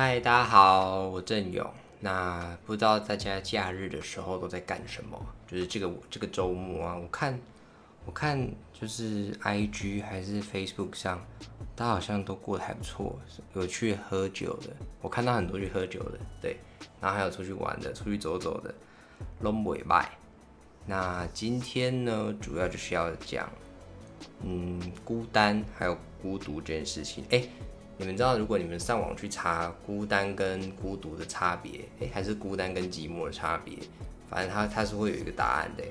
嗨，大家好，我郑勇。那不知道大家假日的时候都在干什么？就是这个这个周末啊，我看我看就是 I G 还是 Facebook 上，大家好像都过得还不错，有去喝酒的，我看到很多去喝酒的，对，然后还有出去玩的，出去走走的，long way by。那今天呢，主要就是要讲，嗯，孤单还有孤独这件事情。哎，你们知道，如果你们上网去查孤单跟孤独的差别，哎，还是孤单跟寂寞的差别，反正它它是会有一个答案的，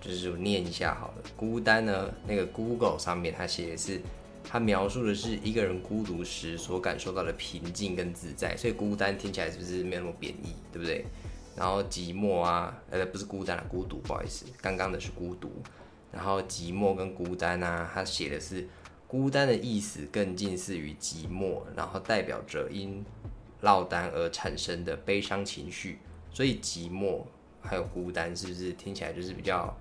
就是我念一下好了。孤单呢，那个 Google 上面它写的是，它描述的是一个人孤独时所感受到的平静跟自在，所以孤单听起来是不是没有那么贬义，对不对？然后寂寞啊，呃，不是孤单了，孤独，不好意思，刚刚的是孤独。然后寂寞跟孤单啊，他写的是孤单的意思更近似于寂寞，然后代表着因落单而产生的悲伤情绪。所以寂寞还有孤单，是不是听起来就是比较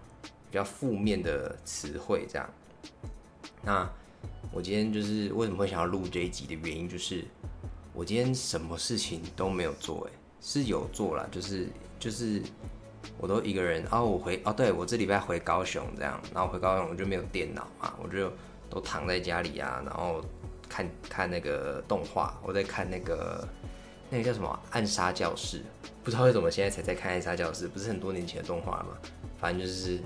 比较负面的词汇？这样。那我今天就是为什么会想要录这一集的原因，就是我今天什么事情都没有做，哎。是有做了，就是就是我都一个人，哦我回哦，对我这礼拜回高雄这样，然后回高雄我就没有电脑嘛，我就都躺在家里啊，然后看看那个动画，我在看那个那个叫什么《暗杀教室》，不知道为什么现在才在看《暗杀教室》，不是很多年前的动画吗？反正就是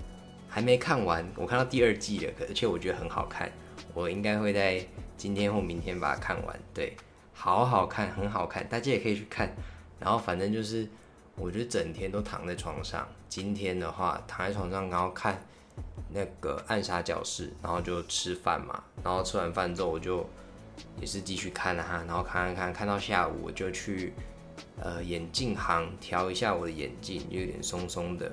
还没看完，我看到第二季了，而且我觉得很好看，我应该会在今天或明天把它看完，对，好好看，很好看，大家也可以去看。然后反正就是，我觉得整天都躺在床上。今天的话，躺在床上，然后看那个暗杀教室，然后就吃饭嘛。然后吃完饭之后，我就也是继续看了哈。然后看看看，看到下午，我就去呃眼镜行调一下我的眼镜，有点松松的。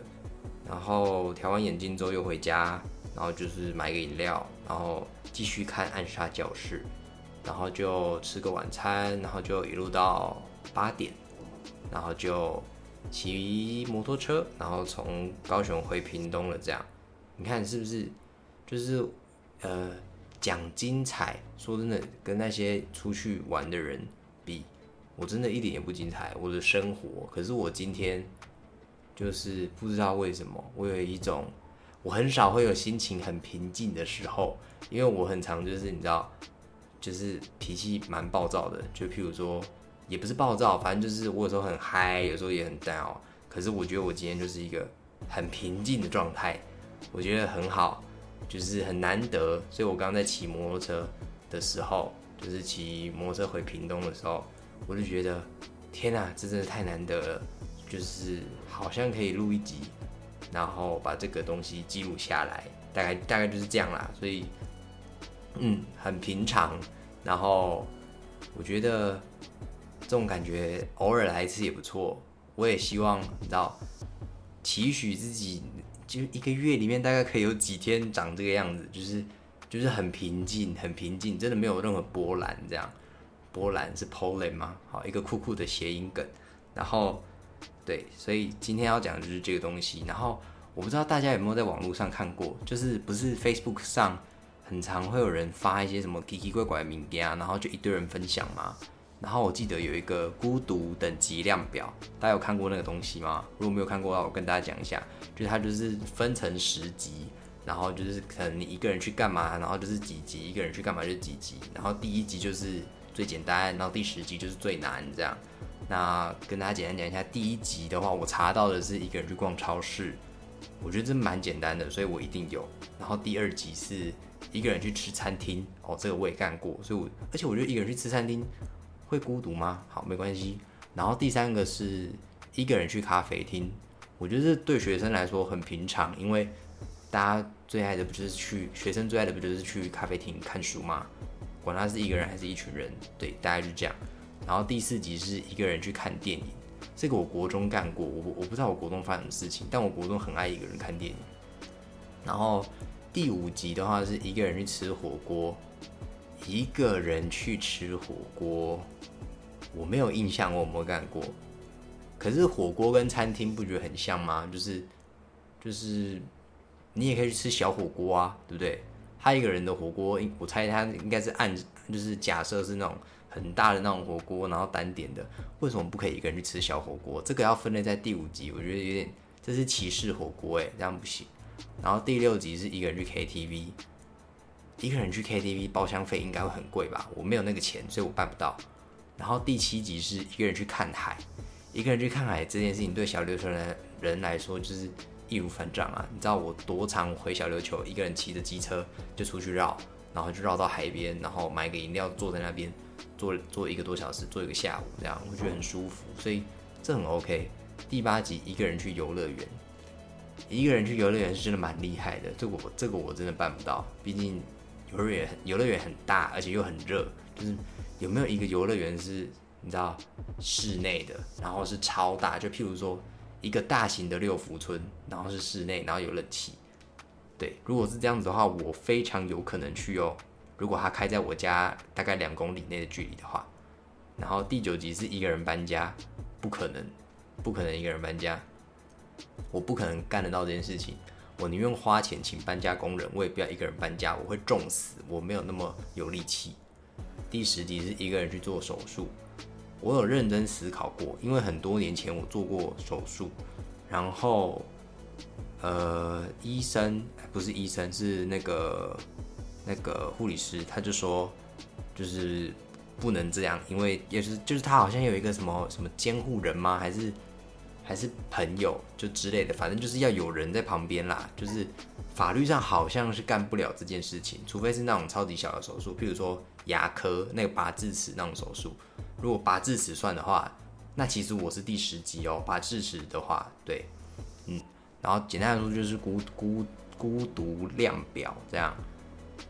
然后调完眼镜之后又回家，然后就是买个饮料，然后继续看暗杀教室，然后就吃个晚餐，然后就一路到八点。然后就骑摩托车，然后从高雄回屏东了。这样，你看是不是？就是呃，讲精彩。说真的，跟那些出去玩的人比，我真的一点也不精彩。我的生活，可是我今天就是不知道为什么，我有一种我很少会有心情很平静的时候，因为我很常就是你知道，就是脾气蛮暴躁的。就譬如说。也不是暴躁，反正就是我有时候很嗨，有时候也很 down。可是我觉得我今天就是一个很平静的状态，我觉得很好，就是很难得。所以我刚刚在骑摩托车的时候，就是骑摩托车回屏东的时候，我就觉得天哪，这真的太难得了，就是好像可以录一集，然后把这个东西记录下来，大概大概就是这样啦。所以嗯，很平常。然后我觉得。这种感觉偶尔来一次也不错。我也希望你知道，期许自己就一个月里面大概可以有几天长这个样子，就是就是很平静，很平静，真的没有任何波澜。这样波澜是 polen 吗？好，一个酷酷的谐音梗。然后对，所以今天要讲的就是这个东西。然后我不知道大家有没有在网络上看过，就是不是 Facebook 上很常会有人发一些什么奇奇怪怪的名言啊，然后就一堆人分享吗？然后我记得有一个孤独等级量表，大家有看过那个东西吗？如果没有看过的话，我跟大家讲一下，就是它就是分成十级，然后就是可能你一个人去干嘛，然后就是几级，一个人去干嘛就是几级，然后第一级就是最简单，然后第十级就是最难这样。那跟大家简单讲一下，第一级的话，我查到的是一个人去逛超市，我觉得这蛮简单的，所以我一定有。然后第二级是一个人去吃餐厅，哦，这个我也干过，所以我而且我觉得一个人去吃餐厅。会孤独吗？好，没关系。然后第三个是一个人去咖啡厅，我觉得对学生来说很平常，因为大家最爱的不就是去学生最爱的不就是去咖啡厅看书吗？管他是一个人还是一群人，对，大概就这样。然后第四集是一个人去看电影，这个我国中干过，我我不知道我国中发生什么事情，但我国中很爱一个人看电影。然后第五集的话是一个人去吃火锅。一个人去吃火锅，我没有印象我有没有干过。可是火锅跟餐厅不觉得很像吗？就是就是你也可以去吃小火锅啊，对不对？他一个人的火锅，我猜他应该是按就是假设是那种很大的那种火锅，然后单点的，为什么不可以一个人去吃小火锅？这个要分类在第五集，我觉得有点这是歧视火锅哎，这样不行。然后第六集是一个人去 KTV，一个人去 KTV 包厢费应该会很贵吧？我没有那个钱，所以我办不到。然后第七集是一个人去看海，一个人去看海这件事情对小琉球人人来说就是易如反掌啊！你知道我多常回小琉球，一个人骑着机车就出去绕，然后就绕到海边，然后买个饮料坐在那边坐坐一个多小时，坐一个下午这样，我觉得很舒服，所以这很 OK。第八集一个人去游乐园，一个人去游乐园是真的蛮厉害的，这个我这个我真的办不到，毕竟游乐园游乐园很大，而且又很热，就是有没有一个游乐园是你知道室内的，然后是超大，就譬如说一个大型的六福村，然后是室内，然后有冷气，对，如果是这样子的话，我非常有可能去哦。如果它开在我家大概两公里内的距离的话，然后第九集是一个人搬家，不可能。不可能一个人搬家，我不可能干得到这件事情。我宁愿花钱请搬家工人，我也不要一个人搬家，我会重死。我没有那么有力气。第十集是一个人去做手术，我有认真思考过，因为很多年前我做过手术，然后呃，医生不是医生，是那个那个护理师，他就说就是。不能这样，因为也是就是他好像有一个什么什么监护人吗？还是还是朋友就之类的，反正就是要有人在旁边啦。就是法律上好像是干不了这件事情，除非是那种超级小的手术，譬如说牙科那个拔智齿那种手术。如果拔智齿算的话，那其实我是第十集哦。拔智齿的话，对，嗯，然后简单来说就是孤孤孤独量表这样，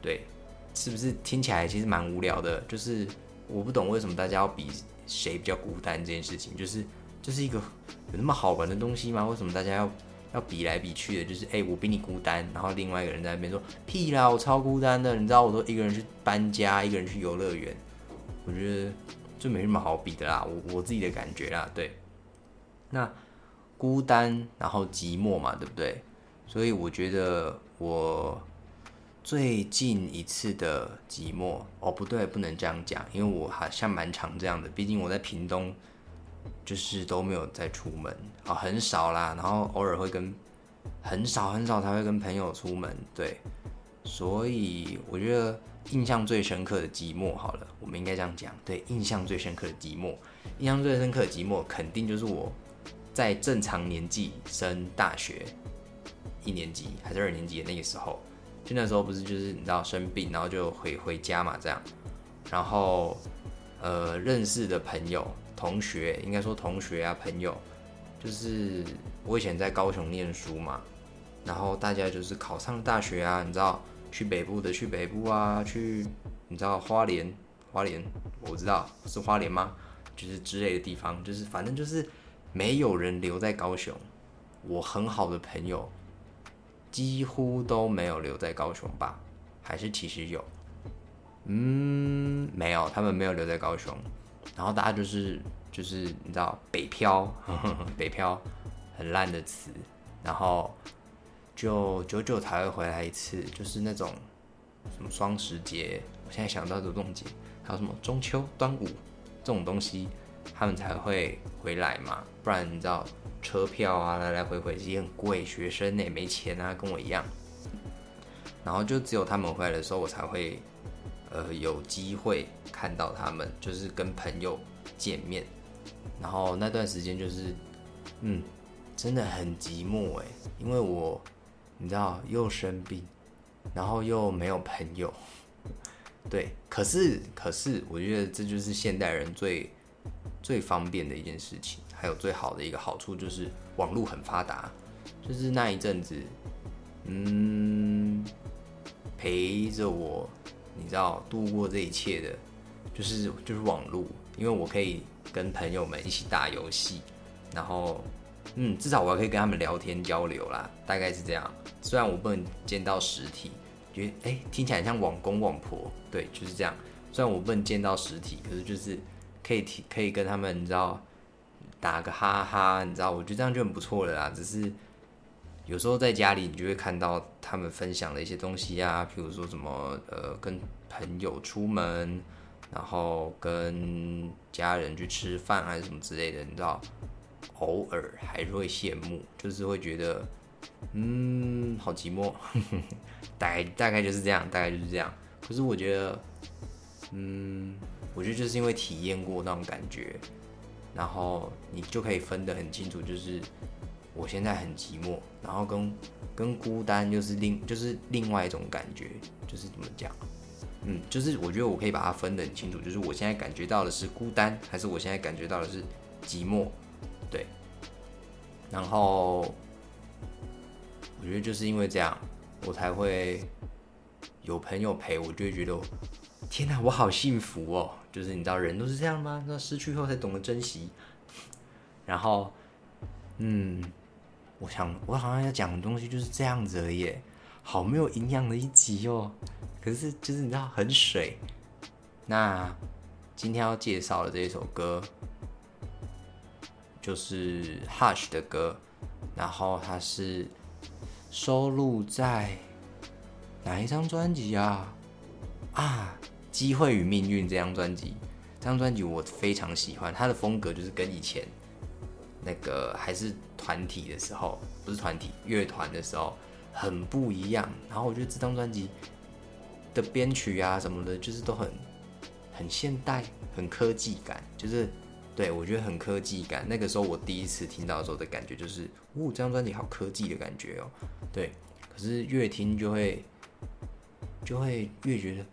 对，是不是听起来其实蛮无聊的？就是。我不懂为什么大家要比谁比较孤单这件事情，就是这是一个有那么好玩的东西吗？为什么大家要要比来比去的？就是哎，我比你孤单，然后另外一个人在那边说屁啦，我超孤单的，你知道我都一个人去搬家，一个人去游乐园，我觉得这没什么好比的啦，我我自己的感觉啦，对。那孤单，然后寂寞嘛，对不对？所以我觉得我。最近一次的寂寞哦，不对，不能这样讲，因为我好像蛮常这样的。毕竟我在屏东，就是都没有再出门啊，很少啦。然后偶尔会跟很少很少才会跟朋友出门，对。所以我觉得印象最深刻的寂寞，好了，我们应该这样讲，对，印象最深刻的寂寞，印象最深刻的寂寞，肯定就是我在正常年纪升大学一年级还是二年级的那个时候。就那时候不是就是你知道生病，然后就回回家嘛这样，然后呃认识的朋友、同学，应该说同学啊朋友，就是我以前在高雄念书嘛，然后大家就是考上大学啊，你知道去北部的去北部啊，去你知道花莲花莲，我知道是花莲吗？就是之类的地方，就是反正就是没有人留在高雄，我很好的朋友。几乎都没有留在高雄吧？还是其实有？嗯，没有，他们没有留在高雄。然后大家就是就是你知道北漂，北漂很烂的词。然后就久久才会回来一次，就是那种什么双十节，我现在想到的这种节，还有什么中秋、端午这种东西，他们才会回来嘛。不然你知道。车票啊，来来回回也很贵，学生也没钱啊，跟我一样。然后就只有他们回来的时候，我才会，呃，有机会看到他们，就是跟朋友见面。然后那段时间就是，嗯，真的很寂寞哎，因为我，你知道，又生病，然后又没有朋友。对，可是可是，我觉得这就是现代人最最方便的一件事情。还有最好的一个好处就是网络很发达，就是那一阵子，嗯，陪着我，你知道度过这一切的，就是就是网络，因为我可以跟朋友们一起打游戏，然后，嗯，至少我还可以跟他们聊天交流啦，大概是这样。虽然我不能见到实体，觉得哎听起来像网公网婆，对，就是这样。虽然我不能见到实体，可是就是可以提可以跟他们，你知道。打个哈哈，你知道，我觉得这样就很不错了啦。只是有时候在家里，你就会看到他们分享的一些东西啊，譬如说什么呃，跟朋友出门，然后跟家人去吃饭还是什么之类的，你知道，偶尔还是会羡慕，就是会觉得，嗯，好寂寞，大概大概就是这样，大概就是这样。可是我觉得，嗯，我觉得就是因为体验过那种感觉，然后你就可以分得很清楚，就是我现在很寂寞，然后跟跟孤单就是另就是另外一种感觉，就是怎么讲？嗯，就是我觉得我可以把它分得很清楚，就是我现在感觉到的是孤单，还是我现在感觉到的是寂寞，对。然后我觉得就是因为这样，我才会有朋友陪我，就会觉得天哪，我好幸福哦！就是你知道人都是这样吗？那失去后才懂得珍惜。然后，嗯，我想我好像要讲的东西就是这样子而已，好没有营养的一集哦。可是就是你知道很水。那今天要介绍的这一首歌，就是 Hush 的歌，然后它是收录在哪一张专辑啊？啊，《机会与命运》这张专辑，这张专辑我非常喜欢，它的风格就是跟以前那个还是团体的时候，不是团体乐团的时候很不一样。然后我觉得这张专辑。的编曲啊什么的，就是都很很现代，很科技感，就是对我觉得很科技感。那个时候我第一次听到的时候的感觉就是，呜，这张专辑好科技的感觉哦。对，可是越听就会就会越觉得，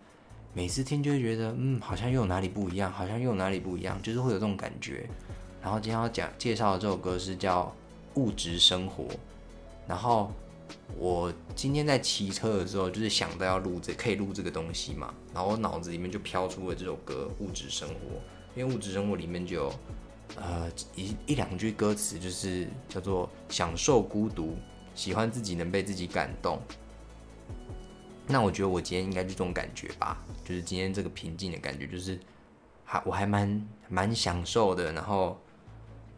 每次听就会觉得，嗯，好像又有哪里不一样，好像又有哪里不一样，就是会有这种感觉。然后今天要讲介绍的这首歌是叫《物质生活》，然后。我今天在骑车的时候，就是想到要录这，可以录这个东西嘛，然后我脑子里面就飘出了这首歌《物质生活》，因为《物质生活》里面就有，呃，一一两句歌词，就是叫做“享受孤独，喜欢自己能被自己感动”。那我觉得我今天应该就这种感觉吧，就是今天这个平静的感觉，就是还我还蛮蛮享受的，然后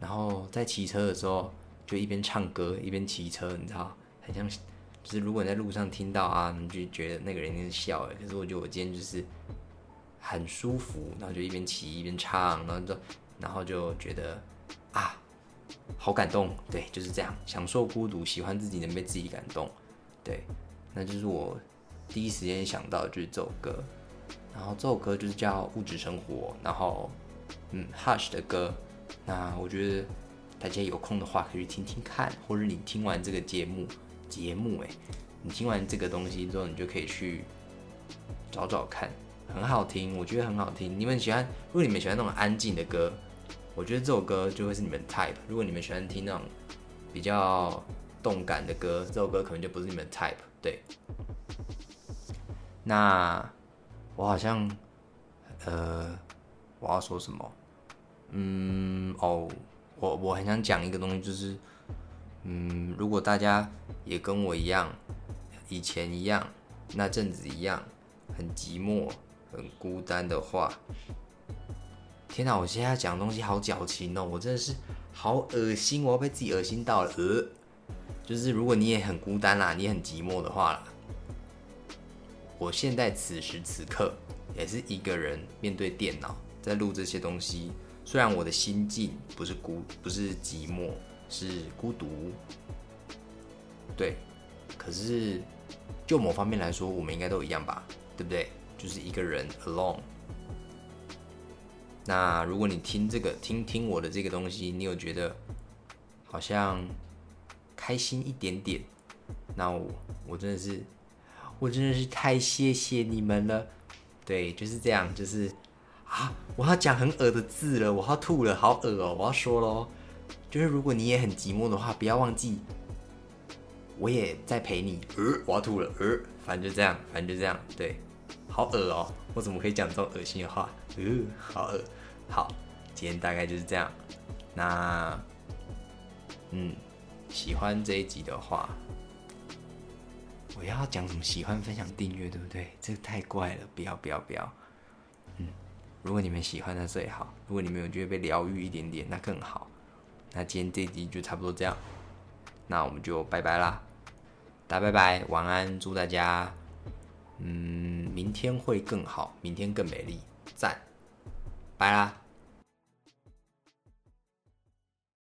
然后在骑车的时候就一边唱歌一边骑车，你知道。很像，就是如果你在路上听到啊，你就觉得那个人是笑的。可是我觉得我今天就是很舒服，然后就一边骑一边唱，然后就然后就觉得啊，好感动。对，就是这样，享受孤独，喜欢自己能被自己感动。对，那就是我第一时间想到就是这首歌。然后这首歌就是叫《物质生活》，然后嗯，Hush 的歌。那我觉得大家有空的话可以去听听看，或者你听完这个节目。节目哎，你听完这个东西之后，你就可以去找找看，很好听，我觉得很好听。你们喜欢？如果你们喜欢那种安静的歌，我觉得这首歌就会是你们 type。如果你们喜欢听那种比较动感的歌，这首歌可能就不是你们 type。对。那我好像，呃，我要说什么？嗯，哦，我我很想讲一个东西，就是。嗯，如果大家也跟我一样，以前一样，那阵子一样，很寂寞、很孤单的话，天哪！我现在讲的东西好矫情哦，我真的是好恶心，我要被自己恶心到了。呃，就是如果你也很孤单啦，你很寂寞的话，我现在此时此刻也是一个人面对电脑在录这些东西，虽然我的心境不是孤，不是寂寞。是孤独，对，可是就某方面来说，我们应该都一样吧，对不对？就是一个人 alone。那如果你听这个，听听我的这个东西，你有觉得好像开心一点点，那我我真的是，我真的是太谢谢你们了。对，就是这样，就是啊，我要讲很恶的字了，我要吐了，好恶哦，我要说喽。就是如果你也很寂寞的话，不要忘记，我也在陪你。呃，我要吐了。呃，反正就这样，反正就这样。对，好恶哦，我怎么可以讲这种恶心的话？呃，好恶。好，今天大概就是这样。那，嗯，喜欢这一集的话，我要讲什么？喜欢、分享、订阅，对不对？这个太怪了，不要、不要、不要。嗯，如果你们喜欢，那最好；如果你们有觉得被疗愈一点点，那更好。那今天这一集就差不多这样，那我们就拜拜啦，大家拜拜，晚安，祝大家，嗯，明天会更好，明天更美丽，赞。拜啦。